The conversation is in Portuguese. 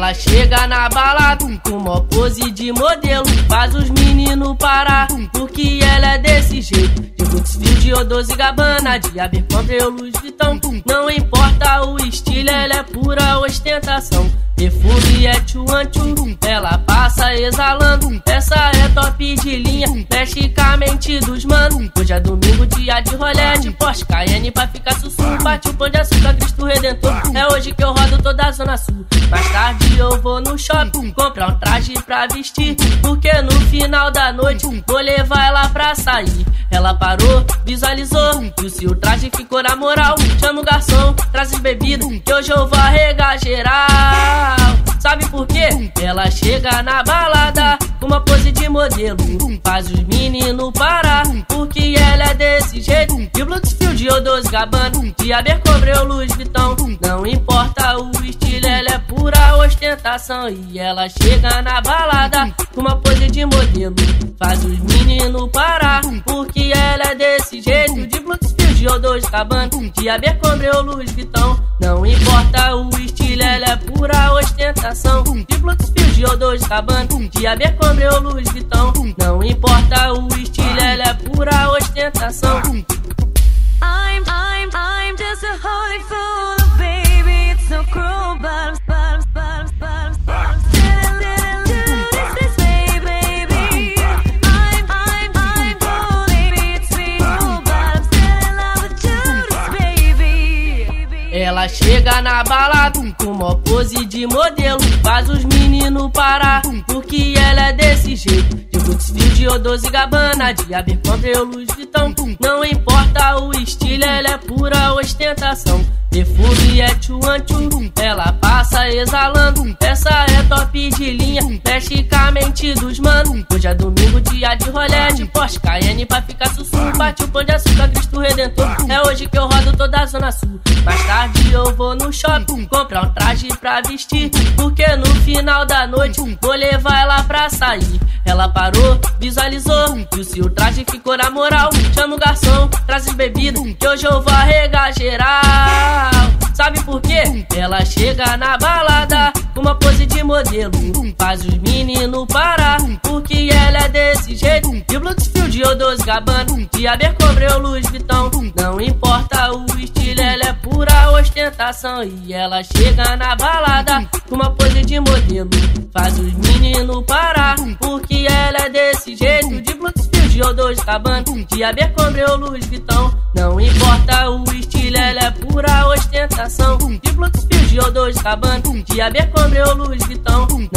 Ela chega na balada com uma pose de modelo. Faz os meninos parar, porque ela é desse jeito. De Brooksfield, de Odoze Gabbana, de Abercrombie ou Louis Vuitton. Não importa o estilo, ela é pura ostentação. Perfume é tchuan ela passa exalando. Essa é top de linha, praticamente dos mano. Hoje é domingo, dia de rolé, de Porsche Cayenne pra ficar sussurro. Bate o pão de açúcar, Cristo Redentor. É hoje que eu rodo toda a zona sul. Mais tarde eu vou no shopping comprar um traje pra vestir. Porque no final da noite vou levar ela pra sair. Ela parou, visualizou, e o traje ficou na moral. Chama o garçom, traz as bebidas, que hoje eu vou arregar geral. Sabe por quê? Ela chega na balada com uma pose de modelo. Faz os meninos parar, porque ela é desse jeito. De Bluetooth, ou dos Gabbana, de Abercrombie ou Louis Vuitton. Não importa o ostentação. E ela chega na balada com uma pose de modelo. Faz os meninos parar, porque ela é desse jeito. De Bluetooth, ou dos Gabbana, de Abercrombie ou Louis Vuitton. Não importa o estilo, ela é pura ostentação. De Bluetooth, ou dos Gabbana, de Abercrombie ou Louis Vuitton. Não importa o estilo, ela é pura chega na balada com uma pose de modelo. Faz os meninos parar, porque ela é desse jeito. De Brooksfield ou Doze Gabbana, de Abercrombie ou Louis Vuitton. Não importa o estilo, ela é pura ostentação. Perfume é tchuan ela passa exalando. Essa é top de linha, praticamente dos mano. Hoje é domingo, dia de rolé, de Porsche Cayenne pra ficar sussurro. Bate o pão de açúcar, Cristo Redentor. É hoje que eu rodo toda a zona sul. Mais tarde eu vou no shopping comprar um traje pra vestir. Porque no final da noite vou levar ela pra sair. Ela parou, visualizou, e o traje ficou na moral. Chama o garçom, traz as bebidas, que hoje eu vou arregar geral. Ela chega na balada com uma pose de modelo. Faz os meninos parar, porque ela é desse jeito. De Bluetooth, ou dos Gabbana, de Abercrombie ou Louis Vuitton. Não importa o estilo, ela é pura ostentação. E ela chega na balada com uma pose de modelo. Faz os meninos parar, porque ela é desse jeito. De Bluetooth, ou dos Gabbana, de Abercrombie ou Louis Vuitton. Não importa o estilo, ela é pura ostentação. De Bluetooth, ou dos Gabbana, de Abercrombie ou Louis Vuitton.